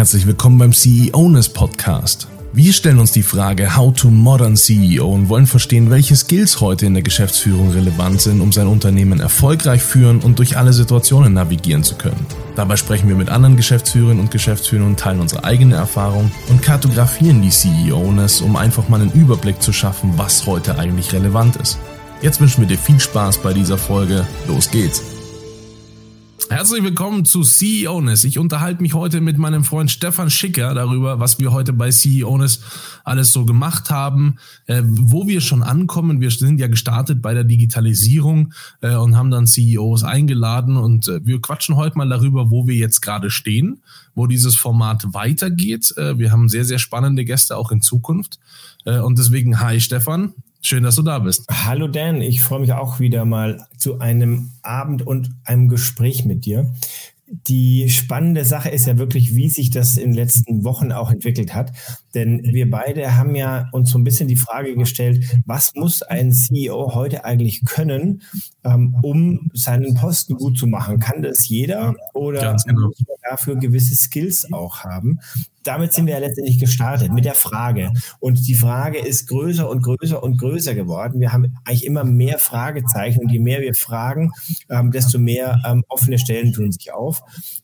Herzlich willkommen beim CEOness Podcast. Wir stellen uns die Frage How to Modern CEO und wollen verstehen, welche Skills heute in der Geschäftsführung relevant sind, um sein Unternehmen erfolgreich führen und durch alle Situationen navigieren zu können. Dabei sprechen wir mit anderen Geschäftsführerinnen und Geschäftsführern und teilen unsere eigene Erfahrung und kartografieren die CEOness, um einfach mal einen Überblick zu schaffen, was heute eigentlich relevant ist. Jetzt wünschen wir dir viel Spaß bei dieser Folge. Los geht's! Herzlich willkommen zu CEOness. Ich unterhalte mich heute mit meinem Freund Stefan Schicker darüber, was wir heute bei CEOness alles so gemacht haben, äh, wo wir schon ankommen. Wir sind ja gestartet bei der Digitalisierung äh, und haben dann CEOs eingeladen und äh, wir quatschen heute mal darüber, wo wir jetzt gerade stehen, wo dieses Format weitergeht. Äh, wir haben sehr, sehr spannende Gäste auch in Zukunft. Äh, und deswegen, hi Stefan, Schön, dass du da bist. Hallo Dan, ich freue mich auch wieder mal zu einem Abend und einem Gespräch mit dir. Die spannende Sache ist ja wirklich, wie sich das in den letzten Wochen auch entwickelt hat. Denn wir beide haben ja uns so ein bisschen die Frage gestellt, was muss ein CEO heute eigentlich können, ähm, um seinen Posten gut zu machen? Kann das jeder oder genau. muss man dafür gewisse Skills auch haben? damit sind wir ja letztendlich gestartet mit der Frage. Und die Frage ist größer und größer und größer geworden. Wir haben eigentlich immer mehr Fragezeichen und je mehr wir fragen, ähm, desto mehr ähm, offene Stellen tun sich auf.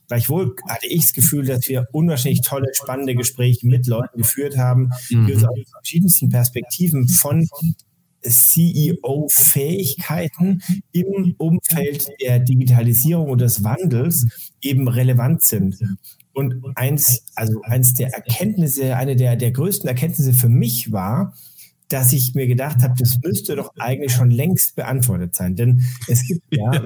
Gleichwohl hatte ich das Gefühl, dass wir unwahrscheinlich tolle, spannende Gespräche mit Leuten geführt haben, die uns mhm. aus verschiedensten Perspektiven von CEO-Fähigkeiten im Umfeld der Digitalisierung und des Wandels eben relevant sind. Und eins, also eins der Erkenntnisse, eine der, der größten Erkenntnisse für mich war, dass ich mir gedacht habe, das müsste doch eigentlich schon längst beantwortet sein. Denn es gibt ja,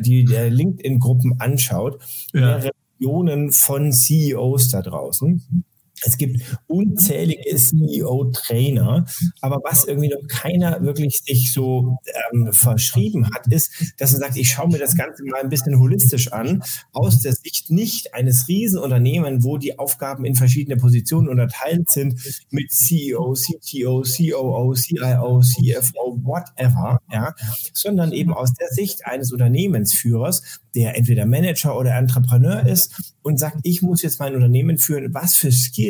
die, die LinkedIn-Gruppen anschaut, ja. Millionen von CEOs da draußen. Es gibt unzählige CEO-Trainer, aber was irgendwie noch keiner wirklich sich so ähm, verschrieben hat, ist, dass er sagt, ich schaue mir das Ganze mal ein bisschen holistisch an, aus der Sicht nicht eines Riesenunternehmens, wo die Aufgaben in verschiedene Positionen unterteilt sind, mit CEO, CTO, COO, CIO, CFO, whatever, ja, sondern eben aus der Sicht eines Unternehmensführers, der entweder Manager oder Entrepreneur ist und sagt, ich muss jetzt mein Unternehmen führen, was für Skills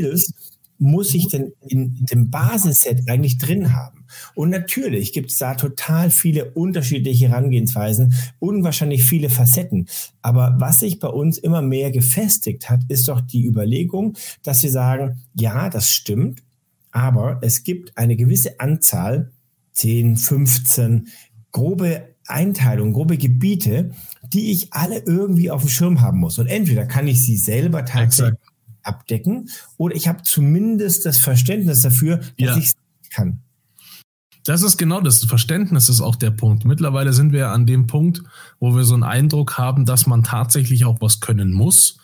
muss ich denn in dem Basisset eigentlich drin haben? Und natürlich gibt es da total viele unterschiedliche Herangehensweisen, unwahrscheinlich viele Facetten. Aber was sich bei uns immer mehr gefestigt hat, ist doch die Überlegung, dass wir sagen, ja, das stimmt, aber es gibt eine gewisse Anzahl, 10, 15 grobe Einteilungen, grobe Gebiete, die ich alle irgendwie auf dem Schirm haben muss. Und entweder kann ich sie selber tatsächlich. Abdecken oder ich habe zumindest das Verständnis dafür, dass ja. ich es kann. Das ist genau das Verständnis ist auch der Punkt. Mittlerweile sind wir an dem Punkt, wo wir so einen Eindruck haben, dass man tatsächlich auch was können muss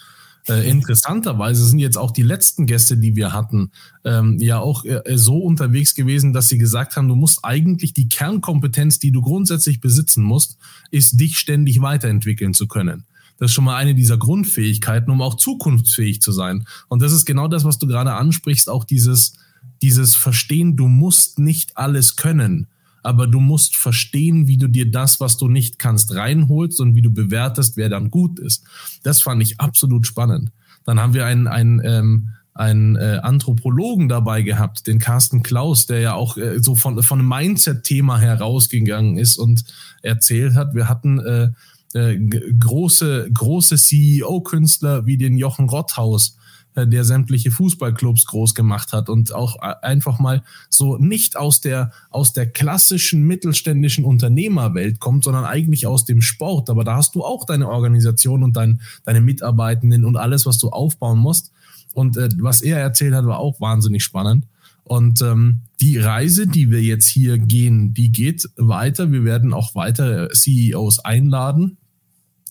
äh, interessanterweise sind jetzt auch die letzten Gäste, die wir hatten, ähm, ja auch äh, so unterwegs gewesen, dass sie gesagt haben, du musst eigentlich die Kernkompetenz, die du grundsätzlich besitzen musst, ist dich ständig weiterentwickeln zu können. Das ist schon mal eine dieser Grundfähigkeiten, um auch zukunftsfähig zu sein. Und das ist genau das, was du gerade ansprichst, auch dieses, dieses Verstehen, du musst nicht alles können aber du musst verstehen, wie du dir das, was du nicht kannst, reinholst und wie du bewertest, wer dann gut ist. Das fand ich absolut spannend. Dann haben wir einen, einen, ähm, einen äh, Anthropologen dabei gehabt, den Carsten Klaus, der ja auch äh, so von, von einem Mindset-Thema herausgegangen ist und erzählt hat, wir hatten äh, äh, große, große CEO-Künstler wie den Jochen Rotthaus, äh, der sämtliche Fußballclubs groß gemacht hat und auch einfach mal so nicht aus der, aus der klassischen mittelständischen Unternehmerwelt kommt, sondern eigentlich aus dem Sport. Aber da hast du auch deine Organisation und dein, deine Mitarbeitenden und alles, was du aufbauen musst. Und äh, was er erzählt hat, war auch wahnsinnig spannend. Und ähm, die Reise, die wir jetzt hier gehen, die geht weiter. Wir werden auch weiter CEOs einladen.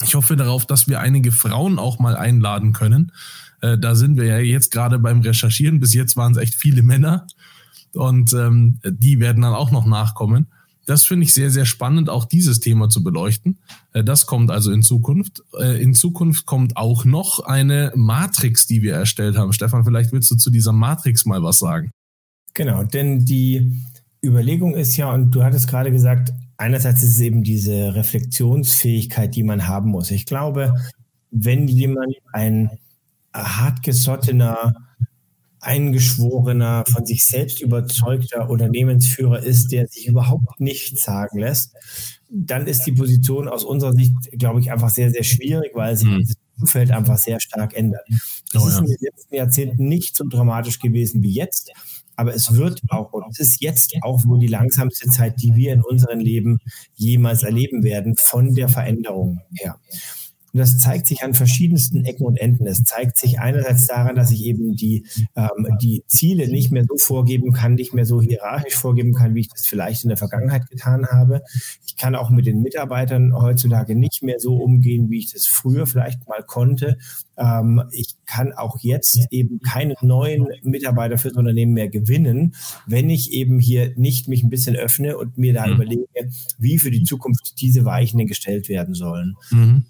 Ich hoffe darauf, dass wir einige Frauen auch mal einladen können, äh, da sind wir ja jetzt gerade beim Recherchieren. Bis jetzt waren es echt viele Männer und ähm, die werden dann auch noch nachkommen. Das finde ich sehr, sehr spannend, auch dieses Thema zu beleuchten. Äh, das kommt also in Zukunft. Äh, in Zukunft kommt auch noch eine Matrix, die wir erstellt haben. Stefan, vielleicht willst du zu dieser Matrix mal was sagen. Genau, denn die Überlegung ist ja, und du hattest gerade gesagt, einerseits ist es eben diese Reflexionsfähigkeit, die man haben muss. Ich glaube, wenn jemand ein hartgesottener, eingeschworener, von sich selbst überzeugter Unternehmensführer ist, der sich überhaupt nichts sagen lässt, dann ist die Position aus unserer Sicht, glaube ich, einfach sehr, sehr schwierig, weil sich mhm. das Umfeld einfach sehr stark ändert. Das oh, ja. ist in den letzten Jahrzehnten nicht so dramatisch gewesen wie jetzt. Aber es wird auch, und es ist jetzt auch wohl die langsamste Zeit, die wir in unserem Leben jemals erleben werden, von der Veränderung her. Und das zeigt sich an verschiedensten Ecken und Enden. Es zeigt sich einerseits daran, dass ich eben die, ähm, die Ziele nicht mehr so vorgeben kann, nicht mehr so hierarchisch vorgeben kann, wie ich das vielleicht in der Vergangenheit getan habe. Ich kann auch mit den Mitarbeitern heutzutage nicht mehr so umgehen, wie ich das früher vielleicht mal konnte. Ähm, ich kann auch jetzt eben keine neuen Mitarbeiter fürs Unternehmen mehr gewinnen, wenn ich eben hier nicht mich ein bisschen öffne und mir da mhm. überlege, wie für die Zukunft diese Weichen gestellt werden sollen. Mhm.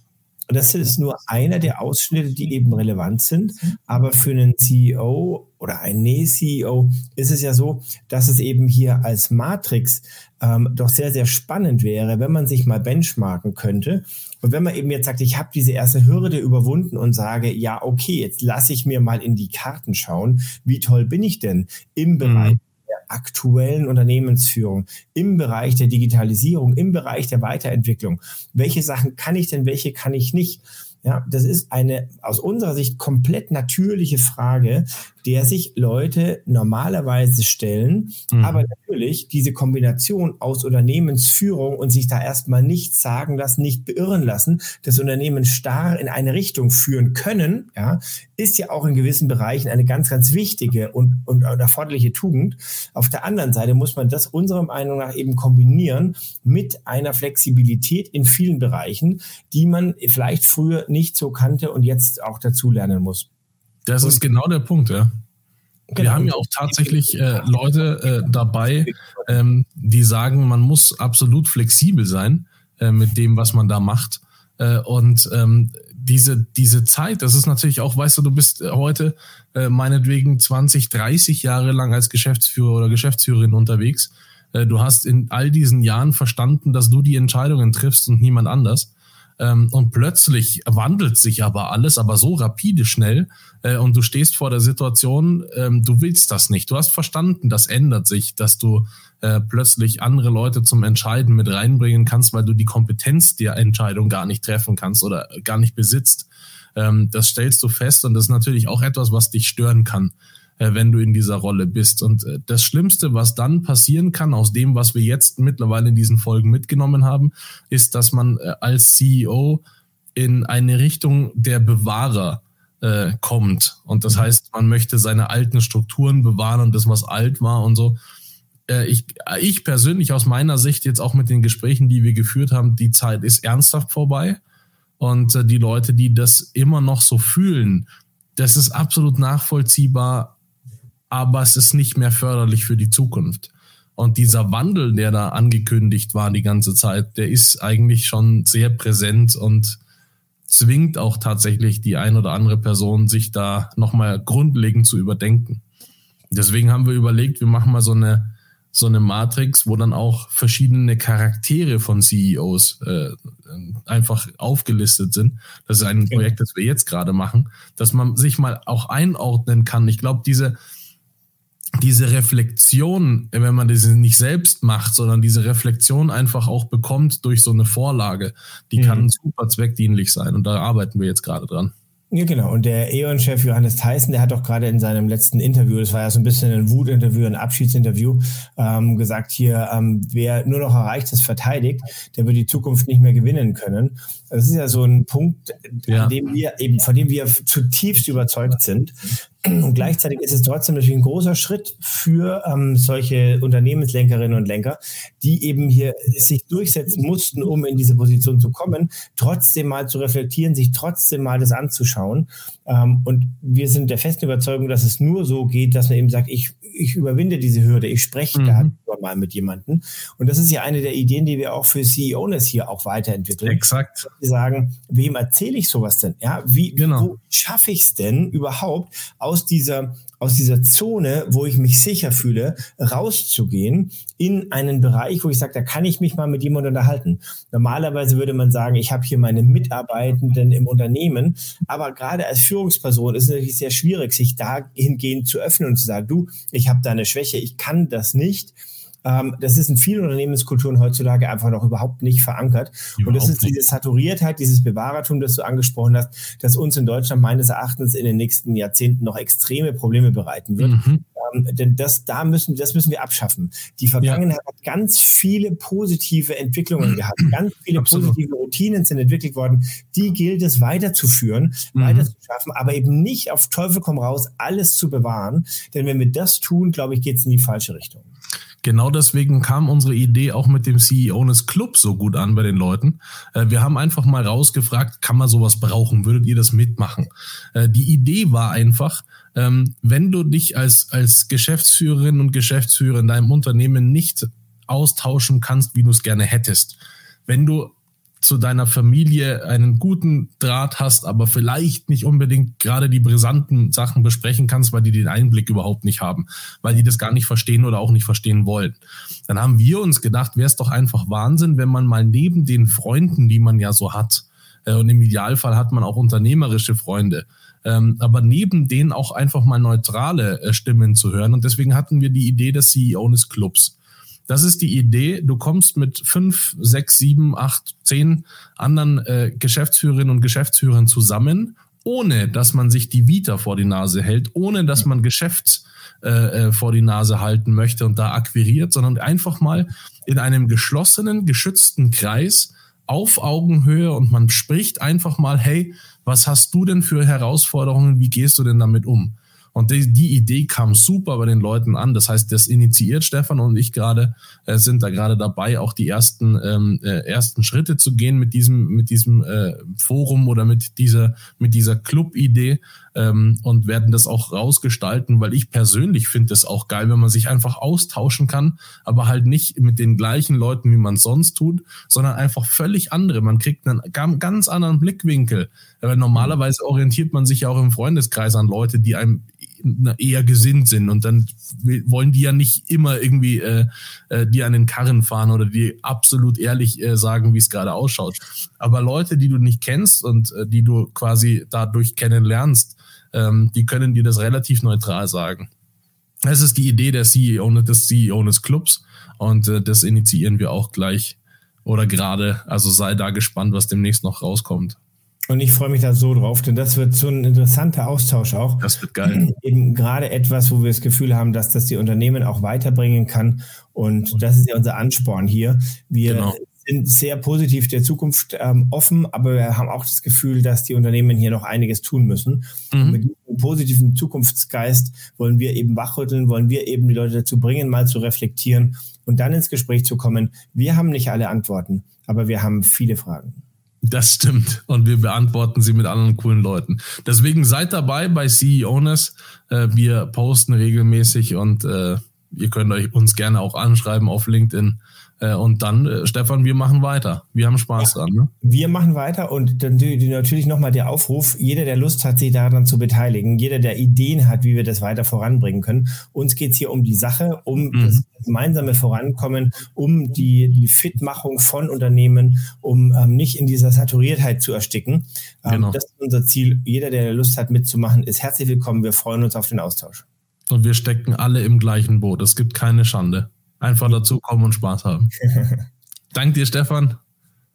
Und das ist nur einer der Ausschnitte, die eben relevant sind. Aber für einen CEO oder einen ceo ist es ja so, dass es eben hier als Matrix ähm, doch sehr, sehr spannend wäre, wenn man sich mal benchmarken könnte. Und wenn man eben jetzt sagt, ich habe diese erste Hürde überwunden und sage, ja, okay, jetzt lasse ich mir mal in die Karten schauen, wie toll bin ich denn im Bereich mhm aktuellen Unternehmensführung, im Bereich der Digitalisierung, im Bereich der Weiterentwicklung. Welche Sachen kann ich denn, welche kann ich nicht? Ja, das ist eine aus unserer Sicht komplett natürliche Frage, der sich Leute normalerweise stellen. Mhm. Aber natürlich diese Kombination aus Unternehmensführung und sich da erstmal nichts sagen lassen, nicht beirren lassen, das Unternehmen starr in eine Richtung führen können, ja, ist ja auch in gewissen Bereichen eine ganz, ganz wichtige und, und erforderliche Tugend. Auf der anderen Seite muss man das unserer Meinung nach eben kombinieren mit einer Flexibilität in vielen Bereichen, die man vielleicht früher nicht so kannte und jetzt auch dazu lernen muss. Das ist genau der Punkt, ja. Genau. Wir haben ja auch tatsächlich äh, Leute äh, dabei, ähm, die sagen, man muss absolut flexibel sein äh, mit dem, was man da macht. Äh, und ähm, diese, diese Zeit, das ist natürlich auch, weißt du, du bist heute äh, meinetwegen 20, 30 Jahre lang als Geschäftsführer oder Geschäftsführerin unterwegs. Äh, du hast in all diesen Jahren verstanden, dass du die Entscheidungen triffst und niemand anders. Ähm, und plötzlich wandelt sich aber alles, aber so rapide schnell. Äh, und du stehst vor der Situation, ähm, du willst das nicht. Du hast verstanden, das ändert sich, dass du äh, plötzlich andere Leute zum Entscheiden mit reinbringen kannst, weil du die Kompetenz der Entscheidung gar nicht treffen kannst oder gar nicht besitzt. Ähm, das stellst du fest und das ist natürlich auch etwas, was dich stören kann wenn du in dieser Rolle bist. Und äh, das Schlimmste, was dann passieren kann, aus dem, was wir jetzt mittlerweile in diesen Folgen mitgenommen haben, ist, dass man äh, als CEO in eine Richtung der Bewahrer äh, kommt. Und das mhm. heißt, man möchte seine alten Strukturen bewahren und das, was alt war und so. Äh, ich, ich persönlich aus meiner Sicht jetzt auch mit den Gesprächen, die wir geführt haben, die Zeit ist ernsthaft vorbei. Und äh, die Leute, die das immer noch so fühlen, das ist absolut nachvollziehbar aber es ist nicht mehr förderlich für die Zukunft. Und dieser Wandel, der da angekündigt war die ganze Zeit, der ist eigentlich schon sehr präsent und zwingt auch tatsächlich die ein oder andere Person, sich da nochmal grundlegend zu überdenken. Deswegen haben wir überlegt, wir machen mal so eine, so eine Matrix, wo dann auch verschiedene Charaktere von CEOs äh, einfach aufgelistet sind. Das ist ein Projekt, das wir jetzt gerade machen, dass man sich mal auch einordnen kann. Ich glaube, diese, diese Reflexion, wenn man diese nicht selbst macht, sondern diese Reflexion einfach auch bekommt durch so eine Vorlage, die mhm. kann super zweckdienlich sein. Und da arbeiten wir jetzt gerade dran. Ja, genau. Und der E.ON-Chef Johannes Theissen, der hat doch gerade in seinem letzten Interview, das war ja so ein bisschen ein Wutinterview, ein Abschiedsinterview, ähm, gesagt hier, ähm, wer nur noch erreicht ist, verteidigt, der wird die Zukunft nicht mehr gewinnen können. Das ist ja so ein Punkt, ja. dem wir eben, von dem wir zutiefst überzeugt sind. Und gleichzeitig ist es trotzdem natürlich ein großer Schritt für ähm, solche Unternehmenslenkerinnen und Lenker, die eben hier sich durchsetzen mussten, um in diese Position zu kommen, trotzdem mal zu reflektieren, sich trotzdem mal das anzuschauen. Ähm, und wir sind der festen Überzeugung, dass es nur so geht, dass man eben sagt, ich, ich überwinde diese Hürde, ich spreche mhm. da mal mit jemandem. Und das ist ja eine der Ideen, die wir auch für CEOs hier auch weiterentwickeln. Exakt. Wir sagen, wem erzähle ich sowas denn? Ja, wie, genau. wo schaffe ich es denn überhaupt aus dieser aus dieser Zone, wo ich mich sicher fühle, rauszugehen in einen Bereich, wo ich sage, da kann ich mich mal mit jemandem unterhalten. Normalerweise würde man sagen, ich habe hier meine Mitarbeitenden im Unternehmen, aber gerade als Führungsperson ist es natürlich sehr schwierig, sich dahingehend zu öffnen und zu sagen, du, ich habe da eine Schwäche, ich kann das nicht ähm, das ist in vielen Unternehmenskulturen heutzutage einfach noch überhaupt nicht verankert. Überhaupt und das ist diese Saturiertheit, dieses Bewahrertum, das du angesprochen hast, das uns in Deutschland meines Erachtens in den nächsten Jahrzehnten noch extreme Probleme bereiten wird. Mhm. Ähm, denn das, da müssen, das müssen wir abschaffen. Die Vergangenheit ja. hat ganz viele positive Entwicklungen gehabt. Ganz viele Absolut. positive Routinen sind entwickelt worden. Die gilt es weiterzuführen, mhm. weiterzuschaffen, aber eben nicht auf Teufel komm raus, alles zu bewahren. Denn wenn wir das tun, glaube ich, geht es in die falsche Richtung. Genau deswegen kam unsere Idee auch mit dem CEO des Clubs so gut an bei den Leuten. Äh, wir haben einfach mal rausgefragt, kann man sowas brauchen? Würdet ihr das mitmachen? Äh, die Idee war einfach, ähm, wenn du dich als, als Geschäftsführerin und Geschäftsführer in deinem Unternehmen nicht austauschen kannst, wie du es gerne hättest, wenn du zu deiner Familie einen guten Draht hast, aber vielleicht nicht unbedingt gerade die brisanten Sachen besprechen kannst, weil die den Einblick überhaupt nicht haben, weil die das gar nicht verstehen oder auch nicht verstehen wollen. Dann haben wir uns gedacht, wäre es doch einfach Wahnsinn, wenn man mal neben den Freunden, die man ja so hat, äh, und im Idealfall hat man auch unternehmerische Freunde, ähm, aber neben denen auch einfach mal neutrale äh, Stimmen zu hören. Und deswegen hatten wir die Idee des CEO des Clubs. Das ist die Idee. Du kommst mit fünf, sechs, sieben, acht, zehn anderen äh, Geschäftsführerinnen und Geschäftsführern zusammen, ohne dass man sich die Vita vor die Nase hält, ohne dass man Geschäfts äh, äh, vor die Nase halten möchte und da akquiriert, sondern einfach mal in einem geschlossenen, geschützten Kreis auf Augenhöhe und man spricht einfach mal, hey, was hast du denn für Herausforderungen? Wie gehst du denn damit um? Und die, die Idee kam super bei den Leuten an. Das heißt, das initiiert Stefan und ich gerade, äh, sind da gerade dabei, auch die ersten, ähm, äh, ersten Schritte zu gehen mit diesem, mit diesem äh, Forum oder mit dieser, mit dieser Club-Idee ähm, und werden das auch rausgestalten, weil ich persönlich finde es auch geil, wenn man sich einfach austauschen kann, aber halt nicht mit den gleichen Leuten, wie man sonst tut, sondern einfach völlig andere. Man kriegt einen ganz anderen Blickwinkel. Weil normalerweise orientiert man sich ja auch im Freundeskreis an Leute, die einem eher gesinnt sind und dann wollen die ja nicht immer irgendwie äh, äh, die an den Karren fahren oder die absolut ehrlich äh, sagen, wie es gerade ausschaut. Aber Leute, die du nicht kennst und äh, die du quasi dadurch kennenlernst, ähm, die können dir das relativ neutral sagen. Das ist die Idee der CEO, des CEO des Clubs und äh, das initiieren wir auch gleich oder gerade. Also sei da gespannt, was demnächst noch rauskommt. Und ich freue mich da so drauf, denn das wird so ein interessanter Austausch auch. Das wird geil. Eben gerade etwas, wo wir das Gefühl haben, dass das die Unternehmen auch weiterbringen kann. Und das ist ja unser Ansporn hier. Wir genau. sind sehr positiv der Zukunft ähm, offen, aber wir haben auch das Gefühl, dass die Unternehmen hier noch einiges tun müssen. Mhm. Mit diesem positiven Zukunftsgeist wollen wir eben wachrütteln, wollen wir eben die Leute dazu bringen, mal zu reflektieren und dann ins Gespräch zu kommen. Wir haben nicht alle Antworten, aber wir haben viele Fragen. Das stimmt. Und wir beantworten sie mit anderen coolen Leuten. Deswegen seid dabei bei CEOness. Äh, wir posten regelmäßig und äh, ihr könnt euch uns gerne auch anschreiben auf LinkedIn. Äh, und dann, äh, Stefan, wir machen weiter. Wir haben Spaß ja, dran. Ne? Wir machen weiter und dann natürlich nochmal der Aufruf, jeder, der Lust hat, sich daran zu beteiligen, jeder, der Ideen hat, wie wir das weiter voranbringen können. Uns geht's hier um die Sache, um mhm. das gemeinsame Vorankommen, um die, die Fitmachung von Unternehmen, um ähm, nicht in dieser Saturiertheit zu ersticken. Ähm, genau. Das ist unser Ziel. Jeder, der Lust hat, mitzumachen, ist herzlich willkommen. Wir freuen uns auf den Austausch. Und wir stecken alle im gleichen Boot. Es gibt keine Schande. Einfach dazu kommen und Spaß haben. Danke dir, Stefan.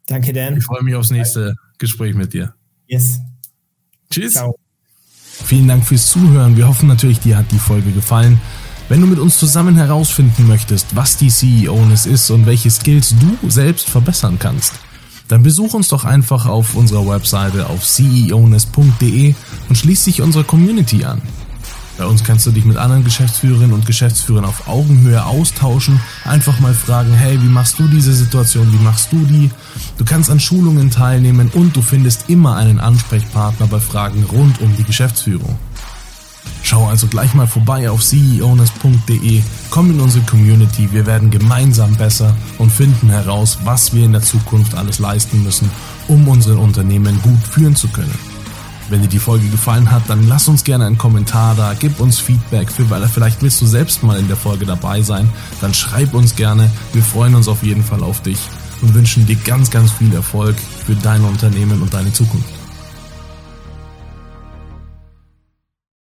Danke, Dan. Ich freue mich aufs nächste Gespräch mit dir. Yes. Tschüss. Ciao. Vielen Dank fürs Zuhören. Wir hoffen natürlich, dir hat die Folge gefallen. Wenn du mit uns zusammen herausfinden möchtest, was die CEO-Ness ist und welche Skills du selbst verbessern kannst, dann besuch uns doch einfach auf unserer Webseite auf ceoness.de und schließ dich unserer Community an. Bei uns kannst du dich mit anderen Geschäftsführerinnen und Geschäftsführern auf Augenhöhe austauschen, einfach mal fragen, hey, wie machst du diese Situation, wie machst du die? Du kannst an Schulungen teilnehmen und du findest immer einen Ansprechpartner bei Fragen rund um die Geschäftsführung. Schau also gleich mal vorbei auf ceowness.de, komm in unsere Community, wir werden gemeinsam besser und finden heraus, was wir in der Zukunft alles leisten müssen, um unsere Unternehmen gut führen zu können. Wenn dir die Folge gefallen hat, dann lass uns gerne einen Kommentar da, gib uns Feedback, für, weil vielleicht willst du selbst mal in der Folge dabei sein, dann schreib uns gerne. Wir freuen uns auf jeden Fall auf dich und wünschen dir ganz, ganz viel Erfolg für dein Unternehmen und deine Zukunft.